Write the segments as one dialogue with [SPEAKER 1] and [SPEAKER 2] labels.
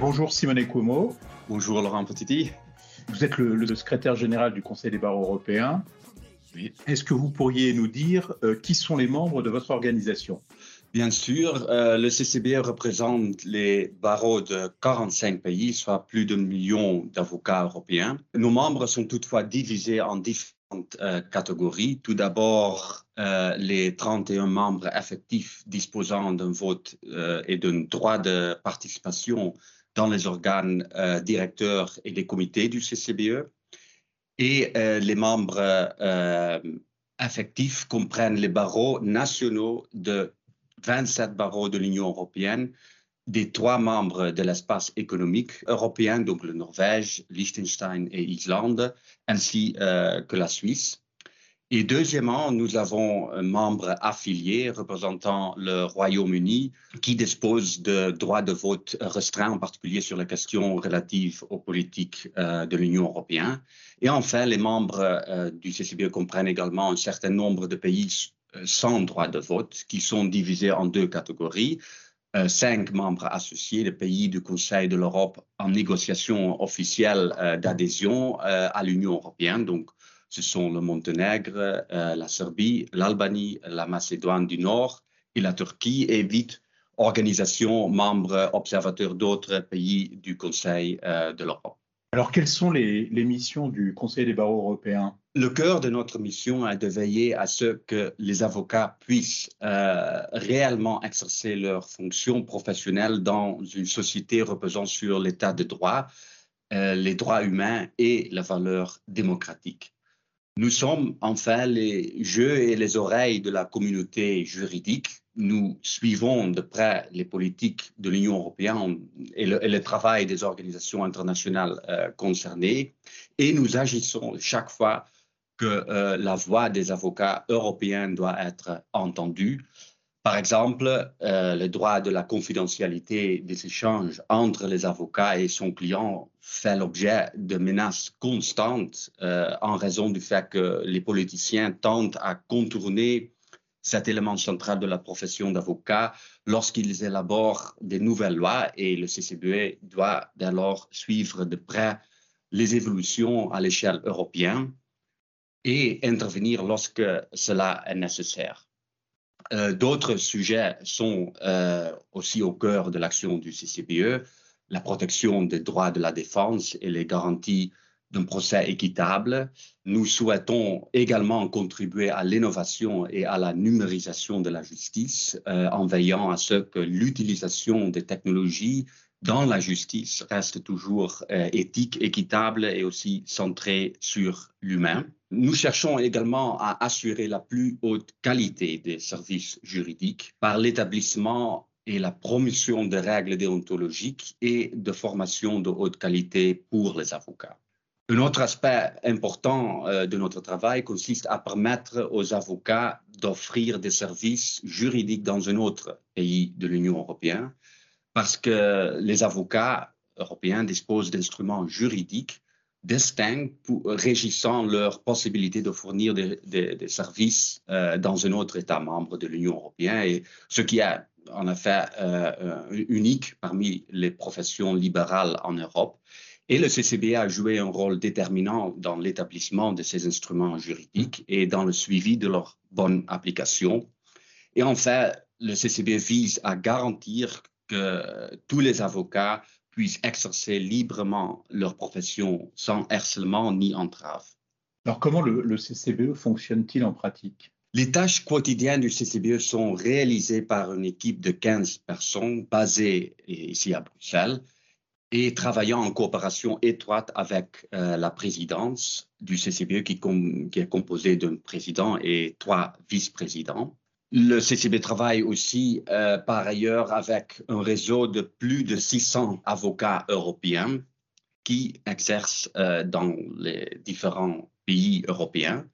[SPEAKER 1] Bonjour Simone Cuomo.
[SPEAKER 2] Bonjour Laurent Petiti.
[SPEAKER 1] Vous êtes le, secrétaire général du Conseil des barreaux européens. Est-ce que vous pourriez nous dire euh, qui sont les membres de votre organisation?
[SPEAKER 2] Bien sûr, euh, le CCBE représente les barreaux de 45 pays, soit plus d'un million d'avocats européens. Nos membres sont toutefois divisés en différentes euh, catégories. Tout d'abord, euh, les 31 membres effectifs disposant d'un vote et d'un droit de participation dans les organes directeurs et les comités du CCBE. Et les membres effectifs comprennent les barreaux nationaux de 27 barreaux de l'Union européenne, des trois membres de l'espace économique européen, donc le Norvège, Liechtenstein et Islande, ainsi euh, que la Suisse. Et deuxièmement, nous avons un membre affilié représentant le Royaume-Uni qui dispose de droits de vote restreints, en particulier sur les questions relatives aux politiques euh, de l'Union européenne. Et enfin, les membres euh, du CCBE comprennent également un certain nombre de pays euh, sans droit de vote, qui sont divisés en deux catégories. Cinq membres associés, les pays du Conseil de l'Europe en négociation officielle d'adhésion à l'Union européenne. Donc, ce sont le Monténègre, la Serbie, l'Albanie, la Macédoine du Nord et la Turquie, et huit organisations membres observateurs d'autres pays du Conseil de l'Europe.
[SPEAKER 1] Alors, quelles sont les, missions du Conseil des barreaux européens?
[SPEAKER 2] Le cœur de notre mission est de veiller à ce que les avocats puissent euh, réellement exercer leurs fonctions professionnelles dans une société reposant sur l'état de droit, euh, les droits humains et la valeur démocratique. Nous sommes enfin les yeux et les oreilles de la communauté juridique. Nous suivons de près les politiques de l'Union européenne et le, travail des organisations internationales euh, concernées et nous agissons chaque fois que euh, la voix des avocats européens doit être entendue par exemple, euh, le droit de la confidentialité des échanges entre les avocats et son client fait l'objet de menaces constantes euh, en raison du fait que les politiciens tentent à contourner cet élément central de la profession d'avocat lorsqu'ils élaborent des nouvelles lois et le CCBE doit dès lors suivre de près les évolutions à l'échelle européenne et intervenir lorsque cela est nécessaire. Euh, d'autres sujets sont euh, aussi au cœur de l'action du CCBE, la protection des droits de la défense et les garanties d'un procès équitable. Nous souhaitons également contribuer à l'innovation et à la numérisation de la justice euh, en veillant à ce que l'utilisation des technologies dans la justice reste toujours éthique, équitable et aussi centrée sur l'humain. Nous cherchons également à assurer la plus haute qualité des services juridiques par l'établissement et la promotion de règles déontologiques et de formation de haute qualité pour les avocats. Un autre aspect important euh, de notre travail consiste à permettre aux avocats d'offrir des services juridiques dans un autre pays de l'Union européenne parce que les avocats européens disposent d'instruments juridiques distincts pour, régissant leur possibilité de fournir des, services euh, dans un autre État membre de l'Union européenne, et ce qui est en effet euh, euh, unique parmi les professions libérales en Europe. Et le CCB a joué un rôle déterminant dans l'établissement de ces instruments juridiques et dans le suivi de leur bonne application. Et enfin, le CCB vise à garantir que tous les avocats puissent exercer librement leur profession sans harcèlement ni entrave.
[SPEAKER 1] Alors comment le, CCBE fonctionne-t-il en pratique?
[SPEAKER 2] Les tâches quotidiennes du CCBE sont réalisées par une équipe de 15 personnes basée ici à Bruxelles et travaillant en coopération étroite avec euh, la présidence du CCBE qui, qui est composée d'un président et trois vice-présidents. Le CCB travaille aussi euh, par ailleurs avec un réseau de plus de 600 avocats européens qui exercent euh, dans les différents pays européens.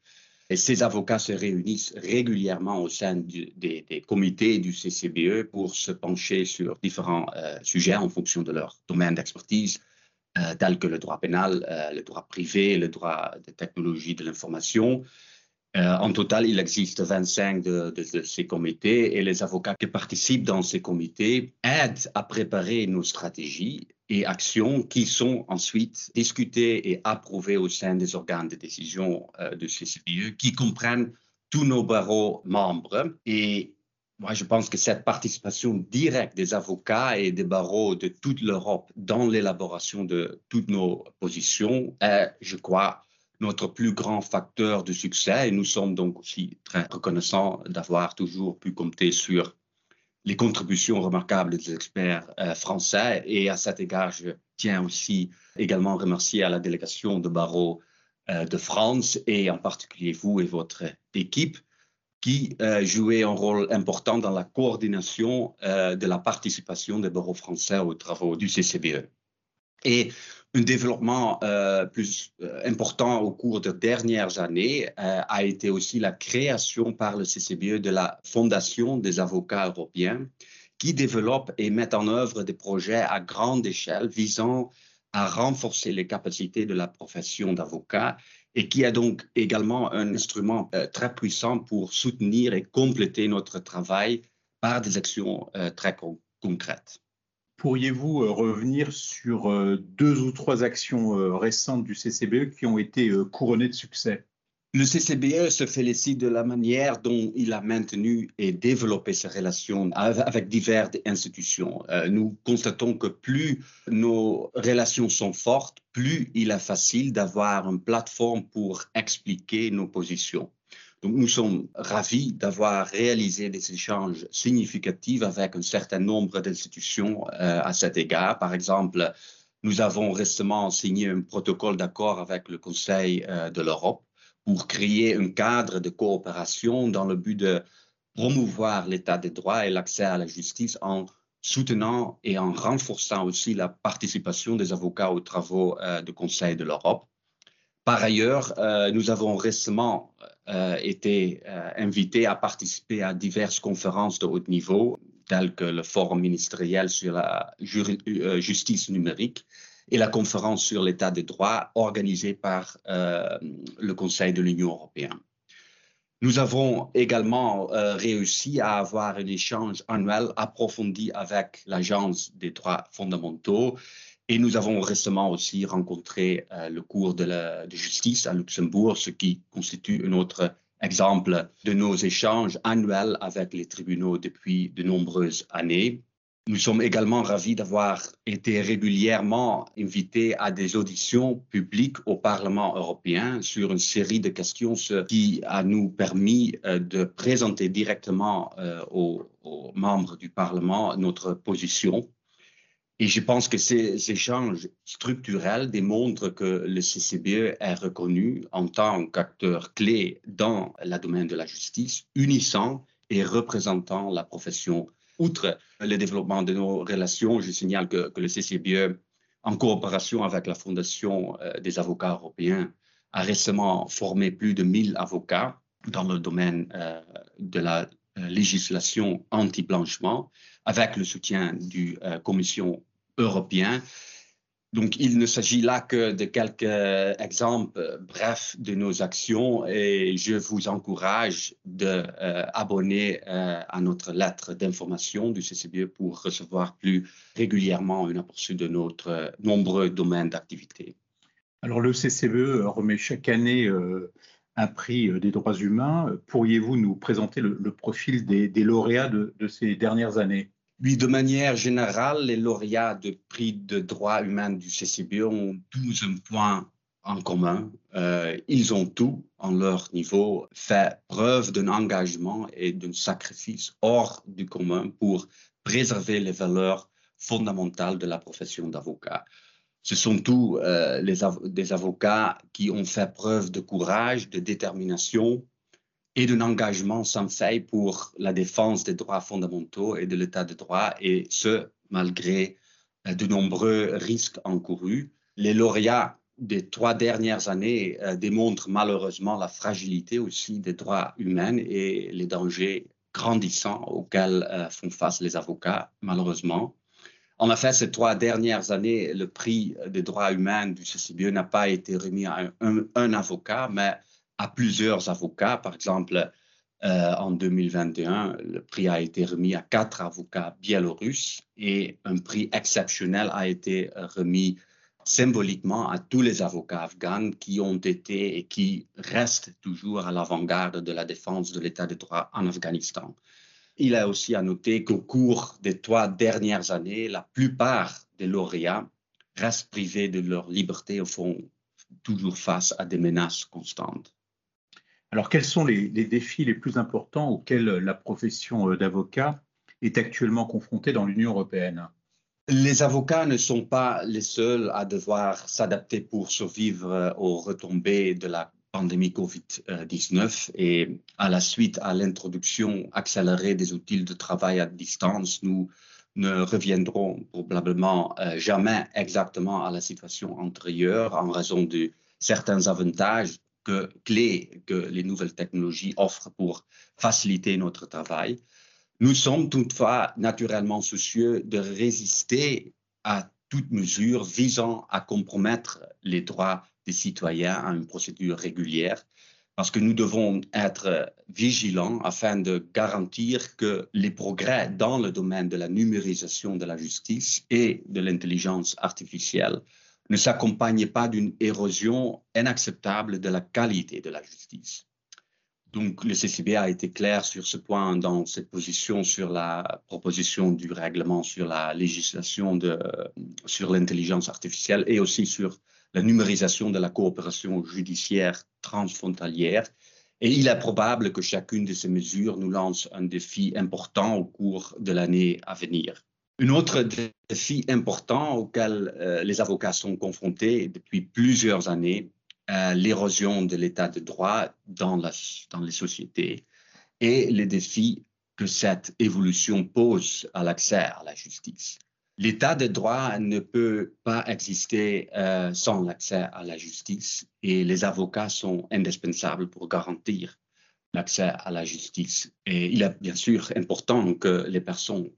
[SPEAKER 2] Et ces avocats se réunissent régulièrement au sein des, comités du CCBE pour se pencher sur différents euh, sujets en fonction de leur domaine d'expertise, tels que le droit pénal, le droit privé, le droit des technologies de l'information. En total, il existe 25 de, de, ces comités et les avocats qui participent dans ces comités aident à préparer nos stratégies et actions qui sont ensuite discutées et approuvées au sein des organes de décision euh, de CCPE qui comprennent tous nos barreaux membres. Et moi, je pense que cette participation directe des avocats et des barreaux de toute l'Europe dans l'élaboration de toutes nos positions est, je crois, notre plus grand facteur de succès. Et nous sommes donc aussi très reconnaissants d'avoir toujours pu compter sur les contributions remarquables des experts euh, français. Et à cet égard, je tiens aussi également à remercier à la délégation de barreau euh, de France et en particulier vous et votre équipe qui euh, un rôle important dans la coordination de la participation des barreaux français aux travaux du CCBE. Un développement euh, plus euh, important au cours des dernières années euh, a été aussi la création par le CCBE de la Fondation des avocats européens qui développe et met en œuvre des projets à grande échelle visant à renforcer les capacités de la profession d'avocat et qui a donc également un instrument très puissant pour soutenir et compléter notre travail par des actions très concrètes.
[SPEAKER 1] Pourriez-vous euh, revenir sur euh, deux ou trois actions euh, récentes du CCBE qui ont été couronnées de succès?
[SPEAKER 2] Le CCBE se félicite de la manière dont il a maintenu et développé ses relations avec diverses institutions. Nous constatons que plus nos relations sont fortes, plus il est facile d'avoir une plateforme pour expliquer nos positions. Nous sommes ravis d'avoir réalisé des échanges significatifs avec un certain nombre d'institutions euh, à cet égard. Par exemple, nous avons récemment signé un protocole d'accord avec le Conseil euh, de l'Europe pour créer un cadre de coopération dans le but de promouvoir l'état des droits et l'accès à la justice en soutenant et en renforçant aussi la participation des avocats aux travaux euh, du Conseil de l'Europe. Par ailleurs, euh, nous avons récemment euh, été euh, invités à participer à diverses conférences de haut niveau, telles que le Forum ministériel sur la justice numérique et la conférence sur l'état des droits organisée par le Conseil de l'Union européenne. Nous avons également réussi à avoir un échange annuel approfondi avec l'Agence des droits fondamentaux et nous avons récemment aussi rencontré euh, le cours de, la, justice à Luxembourg, ce qui constitue un autre exemple de nos échanges annuels avec les tribunaux depuis de nombreuses années. Nous sommes également ravis d'avoir été régulièrement invités à des auditions publiques au Parlement européen sur une série de questions, ce qui a nous permis euh, de présenter directement euh, aux membres du Parlement notre position et je pense que ces échanges structurels démontrent que le CCBE est reconnu en tant qu'acteur clé dans le domaine de la justice, unissant et représentant la profession. Outre le développement de nos relations, je signale que, le CCBE, en coopération avec la Fondation euh, des avocats européens, a récemment formé plus de 1000 avocats dans le domaine euh, de la euh, législation anti-blanchiment avec le soutien du euh, Commission européen. Donc, il ne s'agit là que de quelques exemples brefs de nos actions et je vous encourage d'abonner euh, à notre lettre d'information du CCBE pour recevoir plus régulièrement une aperçu de notre nombreux domaines d'activité.
[SPEAKER 1] Alors, le CCBE remet chaque année un prix euh, des droits humains. Pourriez-vous nous présenter le, profil des, lauréats de, ces dernières années?
[SPEAKER 2] Oui, de manière générale, les lauréats de prix de droits humains du CCB ont tous un point en commun. Euh, ils ont tout, en leur niveau, fait preuve d'un engagement et d'un sacrifice hors du commun pour préserver les valeurs fondamentales de la profession d'avocat ce sont tous euh, des avocats qui ont fait preuve de courage, de détermination et d'un engagement sans faille pour la défense des droits fondamentaux et de l'état de droit, et ce, malgré euh, de nombreux risques encourus. Les lauréats des trois dernières années euh, démontrent malheureusement la fragilité aussi des droits humains et les dangers grandissants auxquels euh, font face les avocats, malheureusement. En effet, ces trois dernières années, le prix des droits humains du CCBE n'a pas été remis à un, avocat, mais à plusieurs avocats. Par exemple, euh, en 2021, le prix a été remis à quatre avocats biélorusses et un prix exceptionnel a été remis symboliquement à tous les avocats afghans qui ont été et qui restent toujours à l'avant-garde de la défense de l'état de droit en Afghanistan. Il a aussi à noter qu'au cours des trois dernières années, la plupart des lauréats restent privés de leur liberté et font toujours face à des menaces constantes.
[SPEAKER 1] Alors, quels sont les, défis les plus importants auxquels la profession euh, d'avocat est actuellement confrontée dans l'Union européenne?
[SPEAKER 2] Les avocats ne sont pas les seuls à devoir s'adapter pour survivre euh, aux retombées de la pandémie COVID-19 et à la suite à l'introduction accélérée des outils de travail à distance, nous ne reviendrons probablement euh, jamais exactement à la situation antérieure en raison de certains avantages que, que les nouvelles technologies offrent pour faciliter notre travail. Nous sommes toutefois naturellement soucieux de résister à toute mesure visant à compromettre les droits des citoyens à une procédure régulière, parce que nous devons être vigilants afin de garantir que les progrès dans le domaine de la numérisation de la justice et de l'intelligence artificielle ne s'accompagnent pas d'une érosion inacceptable de la qualité de la justice. Donc, le CCB a été clair sur ce point dans cette position sur la proposition du règlement sur la législation de, sur l'intelligence artificielle et aussi sur la numérisation de la coopération judiciaire transfrontalière. Et il est probable que chacune de ces mesures nous lance un défi important au cours de l'année à venir. Un autre défi important auquel euh, les avocats sont confrontés depuis plusieurs années l'érosion de l'état de droit dans, dans les sociétés et les défis que cette évolution pose à l'accès à la justice. L'état de droit ne peut pas exister euh, sans l'accès à la justice et les avocats sont indispensables pour garantir l'accès à la justice. Et il est bien sûr important que les personnes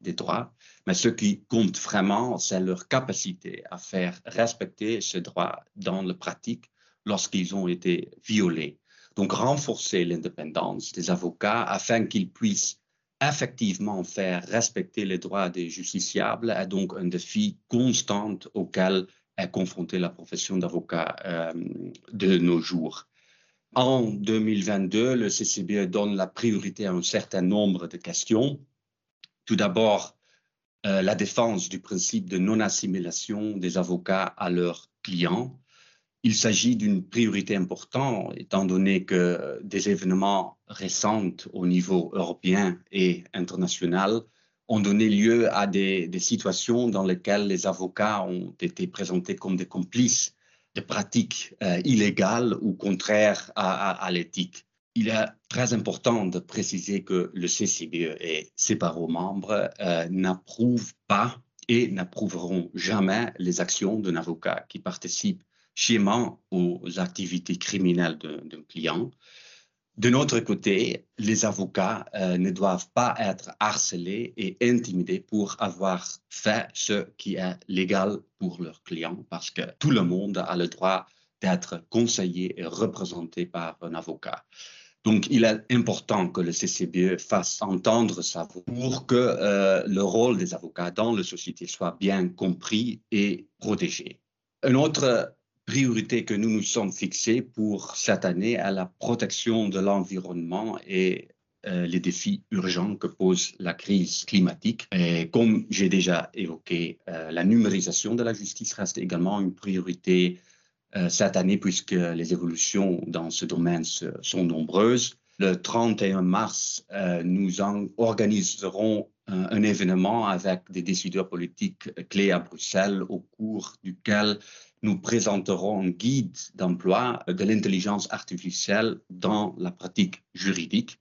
[SPEAKER 2] des droits, mais ce qui compte vraiment, c'est leur capacité à faire respecter ces droits dans la pratique lorsqu'ils ont été violés. Donc, renforcer l'indépendance des avocats afin qu'ils puissent effectivement faire respecter les droits des justiciables est donc un défi constant auquel est confrontée la profession d'avocat euh, de nos jours. En 2022, le CCBE donne la priorité à un certain nombre de questions. Tout d'abord, euh, la défense du principe de non-assimilation des avocats à leurs clients. Il s'agit d'une priorité importante étant donné que des événements récents au niveau européen et international ont donné lieu à des, situations dans lesquelles les avocats ont été présentés comme des complices de pratiques euh, illégales ou contraires à l'éthique il est très important de préciser que le CCBE et ses parents membres euh, n'approuvent pas et n'approuveront jamais les actions d'un avocat qui participe schéma aux activités criminelles d'un client. De notre côté, les avocats euh, ne doivent pas être harcelés et intimidés pour avoir fait ce qui est légal pour leurs clients, parce que tout le monde a le droit d'être conseillé et représenté par un avocat. Donc, il est important que le CCBE fasse entendre sa voix pour que euh, le rôle des avocats dans la société soit bien compris et protégé. Une autre priorité que nous nous sommes fixés pour cette année est la protection de l'environnement et euh, les défis urgents que pose la crise climatique. Et comme j'ai déjà évoqué, euh, la numérisation de la justice reste également une priorité cette année puisque les évolutions dans ce domaine sont nombreuses. Le 31 mars, euh, nous organiserons un, événement avec des décideurs politiques clés à Bruxelles au cours duquel nous présenterons un guide d'emploi de l'intelligence artificielle dans la pratique juridique.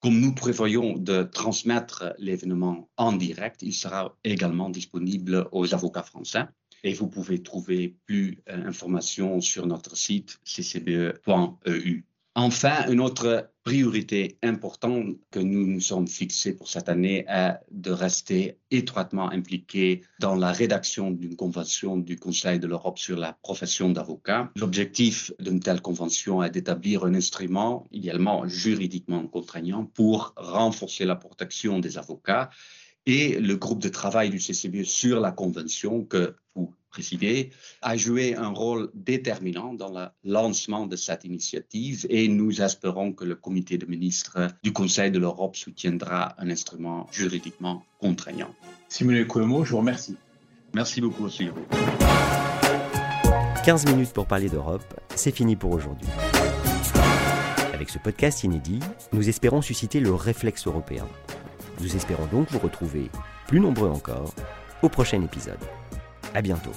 [SPEAKER 2] Comme nous prévoyons de transmettre l'événement en direct, il sera également disponible aux avocats français. Et vous pouvez trouver plus d'informations sur notre site ccbe.eu. Enfin, une autre priorité importante que nous nous sommes fixés pour cette année est de rester étroitement impliqués dans la rédaction d'une convention du Conseil de l'Europe sur la profession d'avocat. L'objectif d'une telle convention est d'établir un instrument, idéalement juridiquement contraignant, pour renforcer la protection des avocats et le groupe de travail du CCBE sur la convention que vous présidé, a joué un rôle déterminant dans le lancement de cette initiative et nous espérons que le comité de ministres du Conseil de l'Europe soutiendra un instrument juridiquement contraignant.
[SPEAKER 1] Simone Cuomo, je vous remercie.
[SPEAKER 2] Merci beaucoup aussi.
[SPEAKER 3] 15 minutes pour parler d'Europe, c'est fini pour aujourd'hui. Avec ce podcast inédit, nous espérons susciter le réflexe européen. Nous espérons donc vous retrouver, plus nombreux encore, au prochain épisode. À bientôt.